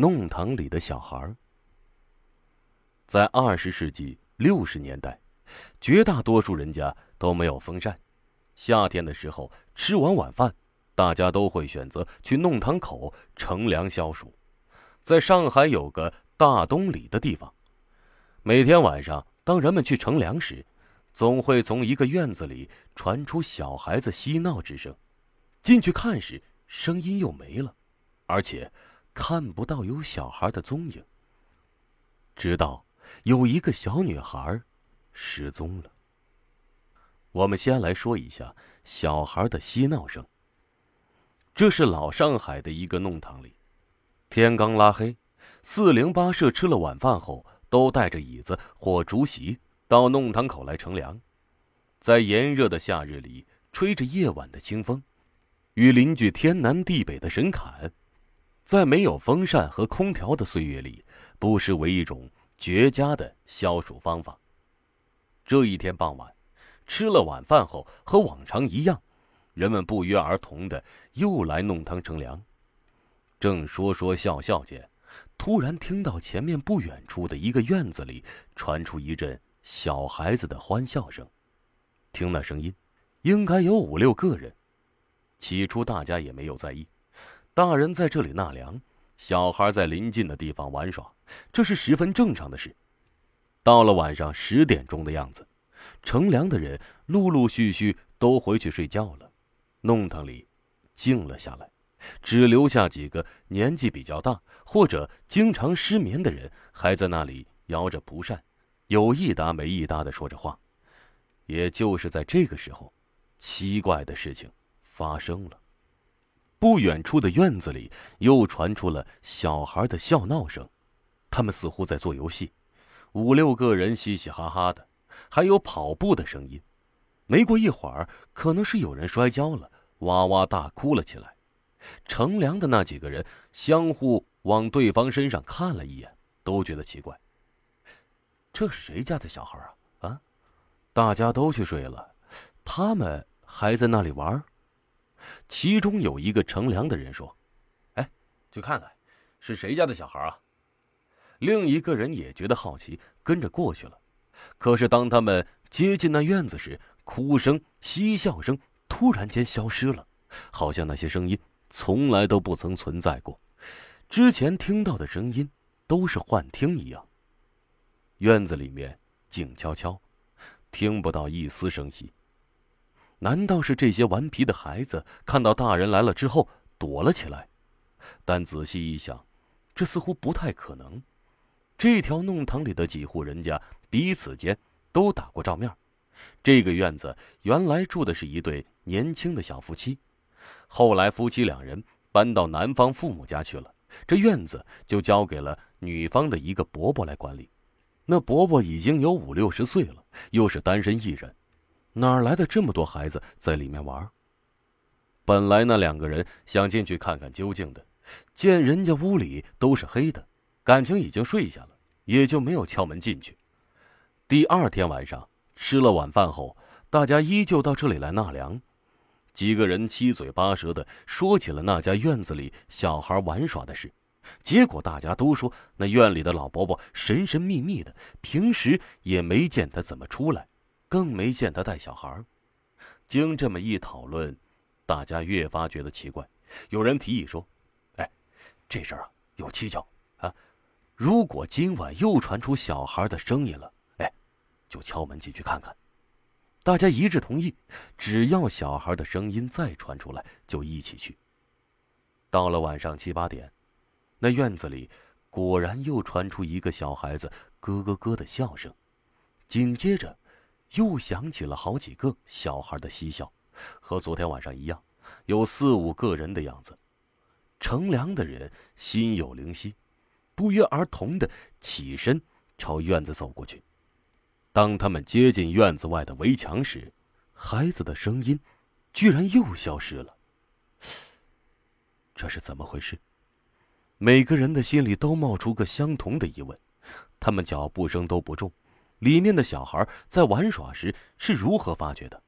弄堂里的小孩。在二十世纪六十年代，绝大多数人家都没有风扇，夏天的时候吃完晚饭，大家都会选择去弄堂口乘凉消暑。在上海有个大东里的地方，每天晚上当人们去乘凉时，总会从一个院子里传出小孩子嬉闹之声。进去看时，声音又没了，而且看不到有小孩的踪影。直到有一个小女孩失踪了。我们先来说一下小孩的嬉闹声。这是老上海的一个弄堂里，天刚拉黑，四零八舍吃了晚饭后，都带着椅子或竹席到弄堂口来乘凉，在炎热的夏日里，吹着夜晚的清风。与邻居天南地北的神侃，在没有风扇和空调的岁月里，不失为一种绝佳的消暑方法。这一天傍晚，吃了晚饭后，和往常一样，人们不约而同的又来弄堂乘凉。正说说笑笑间，突然听到前面不远处的一个院子里传出一阵小孩子的欢笑声。听那声音，应该有五六个人。起初大家也没有在意，大人在这里纳凉，小孩在邻近的地方玩耍，这是十分正常的事。到了晚上十点钟的样子，乘凉的人陆陆续续都回去睡觉了，弄堂里静了下来，只留下几个年纪比较大或者经常失眠的人还在那里摇着蒲扇，有一搭没一搭的说着话。也就是在这个时候，奇怪的事情。发生了，不远处的院子里又传出了小孩的笑闹声，他们似乎在做游戏，五六个人嘻嘻哈哈的，还有跑步的声音。没过一会儿，可能是有人摔跤了，哇哇大哭了起来。乘凉的那几个人相互往对方身上看了一眼，都觉得奇怪。这是谁家的小孩啊？啊，大家都去睡了，他们还在那里玩。其中有一个乘凉的人说：“哎，去看看，是谁家的小孩啊？”另一个人也觉得好奇，跟着过去了。可是当他们接近那院子时，哭声、嬉笑声突然间消失了，好像那些声音从来都不曾存在过，之前听到的声音都是幻听一样。院子里面静悄悄，听不到一丝声息。难道是这些顽皮的孩子看到大人来了之后躲了起来？但仔细一想，这似乎不太可能。这条弄堂里的几户人家彼此间都打过照面。这个院子原来住的是一对年轻的小夫妻，后来夫妻两人搬到男方父母家去了，这院子就交给了女方的一个伯伯来管理。那伯伯已经有五六十岁了，又是单身一人。哪来的这么多孩子在里面玩？本来那两个人想进去看看究竟的，见人家屋里都是黑的，感情已经睡下了，也就没有敲门进去。第二天晚上吃了晚饭后，大家依旧到这里来纳凉，几个人七嘴八舌的说起了那家院子里小孩玩耍的事，结果大家都说那院里的老伯伯神神秘秘的，平时也没见他怎么出来。更没见他带小孩经这么一讨论，大家越发觉得奇怪。有人提议说：“哎，这事儿啊有蹊跷啊！如果今晚又传出小孩的声音了，哎，就敲门进去看看。”大家一致同意，只要小孩的声音再传出来，就一起去。到了晚上七八点，那院子里果然又传出一个小孩子咯咯咯的笑声，紧接着。又响起了好几个小孩的嬉笑，和昨天晚上一样，有四五个人的样子。乘凉的人心有灵犀，不约而同的起身朝院子走过去。当他们接近院子外的围墙时，孩子的声音居然又消失了。这是怎么回事？每个人的心里都冒出个相同的疑问。他们脚步声都不重。里面的小孩在玩耍时是如何发觉的？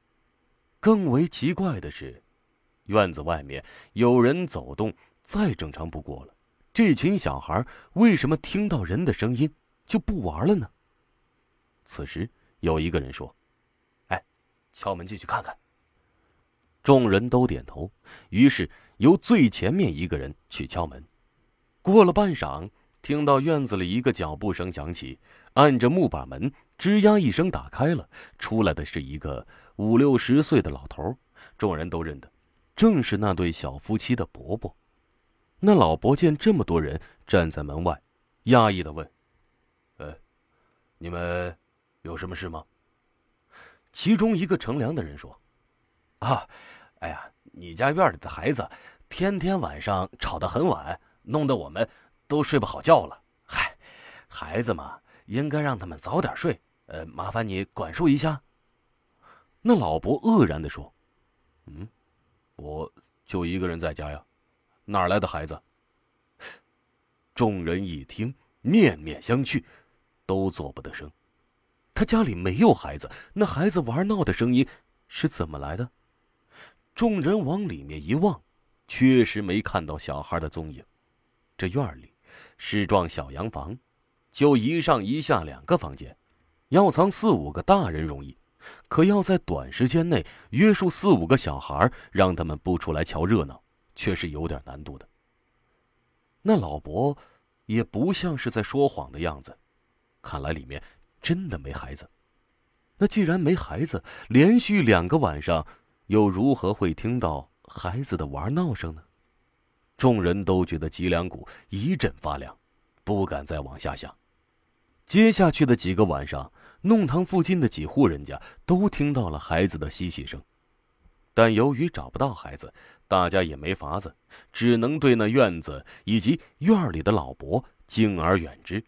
更为奇怪的是，院子外面有人走动再正常不过了，这群小孩为什么听到人的声音就不玩了呢？此时有一个人说：“哎，敲门进去看看。”众人都点头，于是由最前面一个人去敲门。过了半晌，听到院子里一个脚步声响起，按着木板门，吱呀一声打开了，出来的是一个五六十岁的老头。众人都认得，正是那对小夫妻的伯伯。那老伯见这么多人站在门外，讶异的问：“呃，你们有什么事吗？”其中一个乘凉的人说：“啊，哎呀，你家院里的孩子天天晚上吵得很晚，弄得我们都睡不好觉了。嗨，孩子嘛，应该让他们早点睡。呃，麻烦你管束一下。”那老伯愕然的说：“嗯，我就一个人在家呀。”哪来的孩子？众人一听，面面相觑，都做不得声。他家里没有孩子，那孩子玩闹的声音是怎么来的？众人往里面一望，确实没看到小孩的踪影。这院里是幢小洋房，就一上一下两个房间，要藏四五个大人容易，可要在短时间内约束四五个小孩，让他们不出来瞧热闹。却是有点难度的。那老伯也不像是在说谎的样子，看来里面真的没孩子。那既然没孩子，连续两个晚上又如何会听到孩子的玩闹声呢？众人都觉得脊梁骨一阵发凉，不敢再往下想。接下去的几个晚上，弄堂附近的几户人家都听到了孩子的嬉戏声，但由于找不到孩子。大家也没法子，只能对那院子以及院里的老伯敬而远之，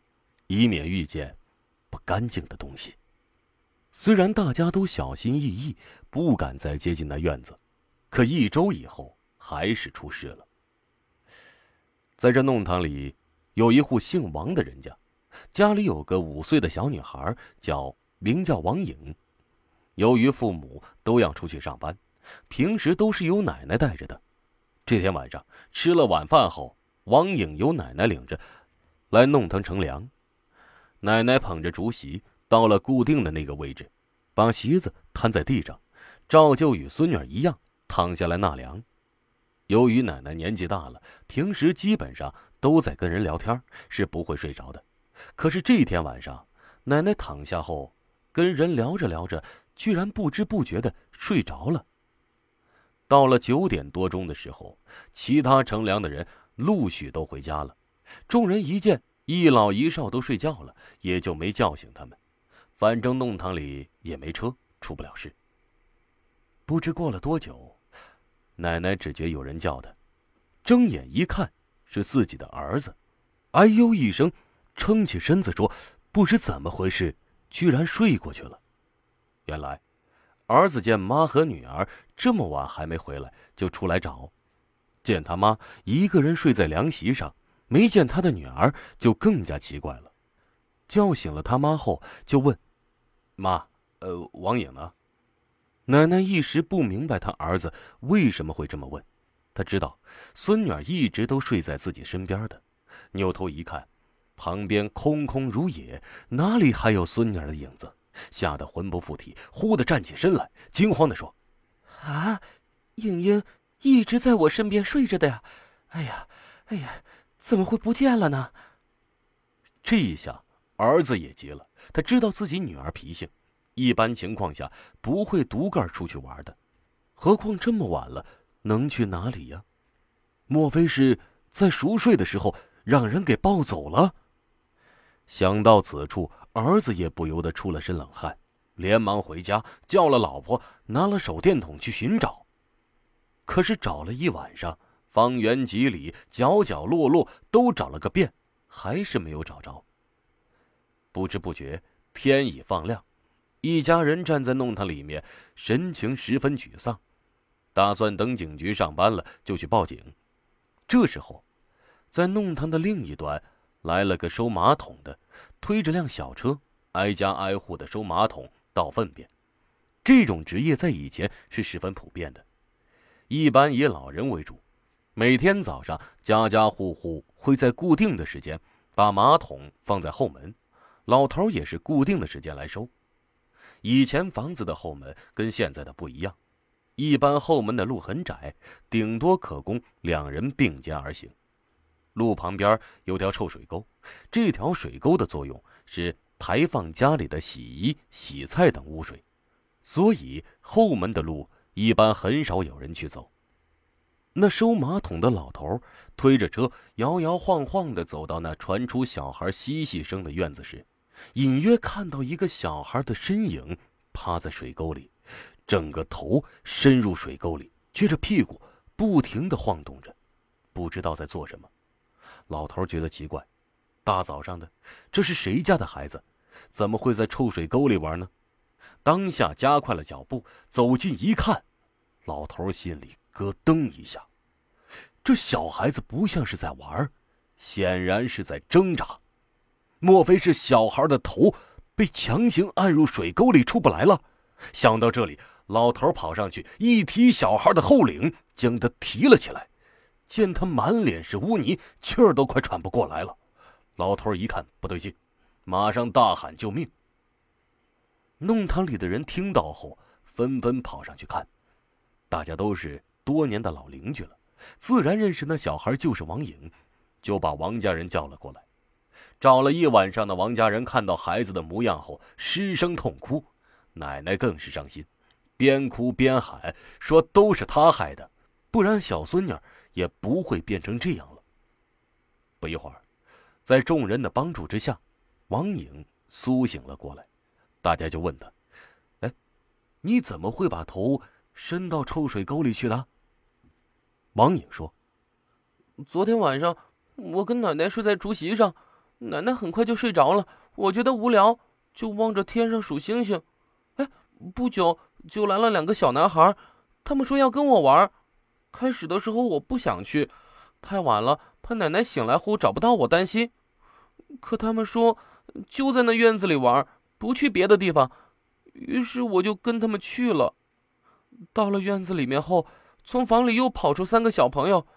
以免遇见不干净的东西。虽然大家都小心翼翼，不敢再接近那院子，可一周以后还是出事了。在这弄堂里，有一户姓王的人家，家里有个五岁的小女孩，叫名叫王颖。由于父母都要出去上班。平时都是由奶奶带着的。这天晚上吃了晚饭后，王颖由奶奶领着来弄堂乘凉。奶奶捧着竹席到了固定的那个位置，把席子摊在地上，照旧与孙女一样躺下来纳凉。由于奶奶年纪大了，平时基本上都在跟人聊天，是不会睡着的。可是这天晚上，奶奶躺下后，跟人聊着聊着，居然不知不觉的睡着了。到了九点多钟的时候，其他乘凉的人陆续都回家了。众人一见一老一少都睡觉了，也就没叫醒他们。反正弄堂里也没车，出不了事。不知过了多久，奶奶只觉有人叫她，睁眼一看是自己的儿子，哎呦一声，撑起身子说：“不知怎么回事，居然睡过去了。”原来。儿子见妈和女儿这么晚还没回来，就出来找。见他妈一个人睡在凉席上，没见他的女儿，就更加奇怪了。叫醒了他妈后，就问：“妈，呃，王颖呢？”奶奶一时不明白她儿子为什么会这么问。他知道孙女儿一直都睡在自己身边的，扭头一看，旁边空空如也，哪里还有孙女儿的影子？吓得魂不附体，忽地站起身来，惊慌地说：“啊，莹莹一直在我身边睡着的呀！哎呀，哎呀，怎么会不见了呢？”这一下，儿子也急了。他知道自己女儿脾性，一般情况下不会独个出去玩的，何况这么晚了，能去哪里呀？莫非是在熟睡的时候让人给抱走了？想到此处。儿子也不由得出了身冷汗，连忙回家叫了老婆，拿了手电筒去寻找。可是找了一晚上，方圆几里角角落落都找了个遍，还是没有找着。不知不觉天已放亮，一家人站在弄堂里面，神情十分沮丧，打算等警局上班了就去报警。这时候，在弄堂的另一端。来了个收马桶的，推着辆小车，挨家挨户的收马桶、倒粪便。这种职业在以前是十分普遍的，一般以老人为主。每天早上，家家户户会在固定的时间把马桶放在后门，老头也是固定的时间来收。以前房子的后门跟现在的不一样，一般后门的路很窄，顶多可供两人并肩而行。路旁边有条臭水沟，这条水沟的作用是排放家里的洗衣、洗菜等污水，所以后门的路一般很少有人去走。那收马桶的老头推着车，摇摇晃晃的走到那传出小孩嬉戏声的院子时，隐约看到一个小孩的身影趴在水沟里，整个头伸入水沟里，撅着屁股不停的晃动着，不知道在做什么。老头觉得奇怪，大早上的，这是谁家的孩子？怎么会在臭水沟里玩呢？当下加快了脚步，走近一看，老头心里。咯噔一下，这小孩子不像是在玩，显然是在挣扎。莫非是小孩的头被强行按入水沟里出不来了？想到这里，老头跑上去一提小孩的后领，将他提了起来。见他满脸是污泥，气儿都快喘不过来了。老头一看不对劲，马上大喊救命。弄堂里的人听到后，纷纷跑上去看，大家都是。多年的老邻居了，自然认识那小孩就是王颖，就把王家人叫了过来。找了一晚上的王家人看到孩子的模样后，失声痛哭，奶奶更是伤心，边哭边喊说：“都是他害的，不然小孙女也不会变成这样了。”不一会儿，在众人的帮助之下，王颖苏醒了过来。大家就问他：“哎，你怎么会把头伸到臭水沟里去的？”王颖说：“昨天晚上，我跟奶奶睡在竹席上，奶奶很快就睡着了。我觉得无聊，就望着天上数星星。哎，不久就来了两个小男孩，他们说要跟我玩。开始的时候我不想去，太晚了，怕奶奶醒来后找不到我，担心。可他们说就在那院子里玩，不去别的地方。于是我就跟他们去了。到了院子里面后。”从房里又跑出三个小朋友，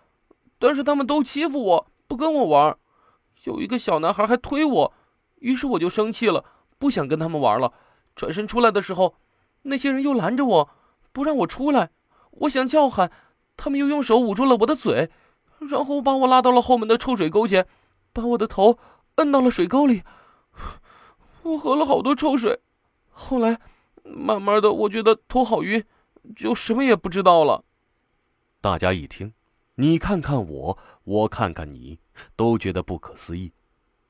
但是他们都欺负我，不跟我玩。有一个小男孩还推我，于是我就生气了，不想跟他们玩了。转身出来的时候，那些人又拦着我，不让我出来。我想叫喊，他们又用手捂住了我的嘴，然后把我拉到了后门的臭水沟前，把我的头摁到了水沟里。我喝了好多臭水，后来慢慢的，我觉得头好晕，就什么也不知道了。大家一听，你看看我，我看看你，都觉得不可思议。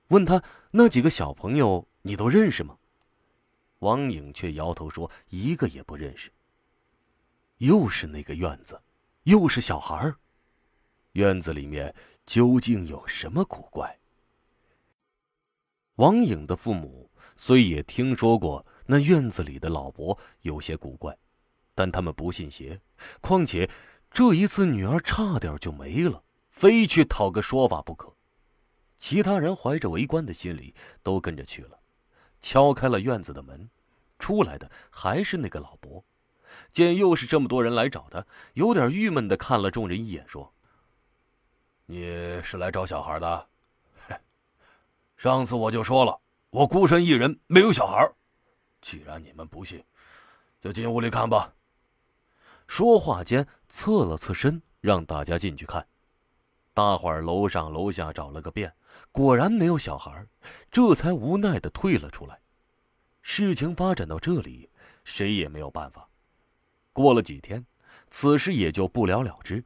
问他那几个小朋友，你都认识吗？王颖却摇头说：“一个也不认识。”又是那个院子，又是小孩院子里面究竟有什么古怪？王颖的父母虽也听说过那院子里的老伯有些古怪，但他们不信邪，况且。这一次，女儿差点就没了，非去讨个说法不可。其他人怀着围观的心理，都跟着去了，敲开了院子的门，出来的还是那个老伯。见又是这么多人来找他，有点郁闷的看了众人一眼，说：“你是来找小孩的？上次我就说了，我孤身一人，没有小孩。既然你们不信，就进屋里看吧。”说话间，侧了侧身，让大家进去看。大伙儿楼上楼下找了个遍，果然没有小孩，这才无奈的退了出来。事情发展到这里，谁也没有办法。过了几天，此事也就不了了之。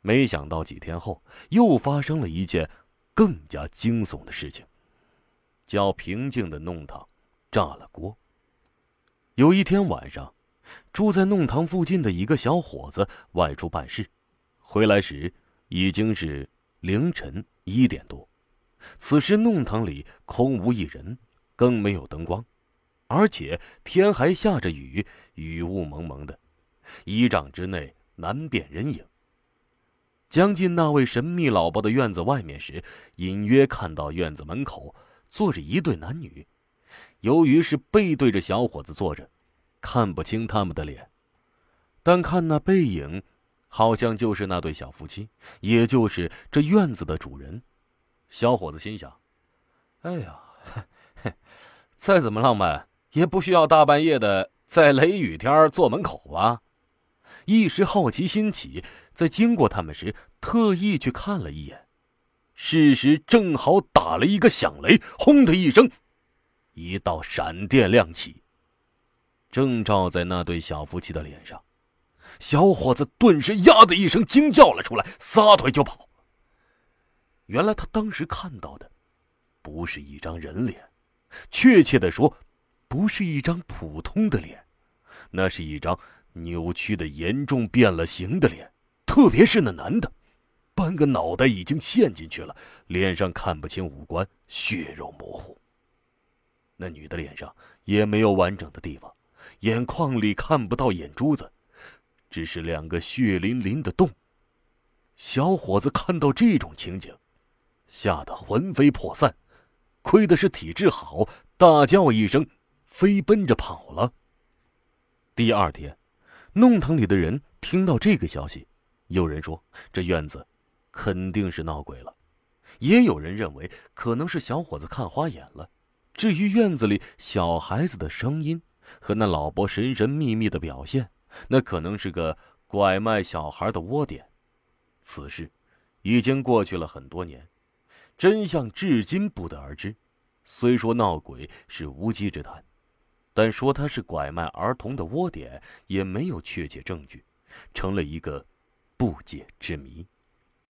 没想到几天后，又发生了一件更加惊悚的事情。叫平静的弄堂，炸了锅。有一天晚上。住在弄堂附近的一个小伙子外出办事，回来时已经是凌晨一点多。此时弄堂里空无一人，更没有灯光，而且天还下着雨，雨雾蒙蒙的，一丈之内难辨人影。将近那位神秘老伯的院子外面时，隐约看到院子门口坐着一对男女，由于是背对着小伙子坐着。看不清他们的脸，但看那背影，好像就是那对小夫妻，也就是这院子的主人。小伙子心想：“哎呀，再怎么浪漫，也不需要大半夜的在雷雨天坐门口吧？”一时好奇心起，在经过他们时，特意去看了一眼。事时正好打了一个响雷，轰的一声，一道闪电亮起，正照在那对小夫妻的脸上。小伙子顿时呀的一声惊叫了出来，撒腿就跑。原来他当时看到的，不是一张人脸，确切的说，不是一张普通的脸，那是一张扭曲的、严重变了形的脸，特别是那男的，半个脑袋已经陷进去了，脸上看不清五官，血肉模糊。那女的脸上也没有完整的地方，眼眶里看不到眼珠子。只是两个血淋淋的洞。小伙子看到这种情景，吓得魂飞魄散，亏的是体质好，大叫一声，飞奔着跑了。第二天，弄堂里的人听到这个消息，有人说这院子肯定是闹鬼了，也有人认为可能是小伙子看花眼了。至于院子里小孩子的声音和那老伯神神秘秘的表现。那可能是个拐卖小孩的窝点，此事已经过去了很多年，真相至今不得而知。虽说闹鬼是无稽之谈，但说他是拐卖儿童的窝点，也没有确切证据，成了一个不解之谜。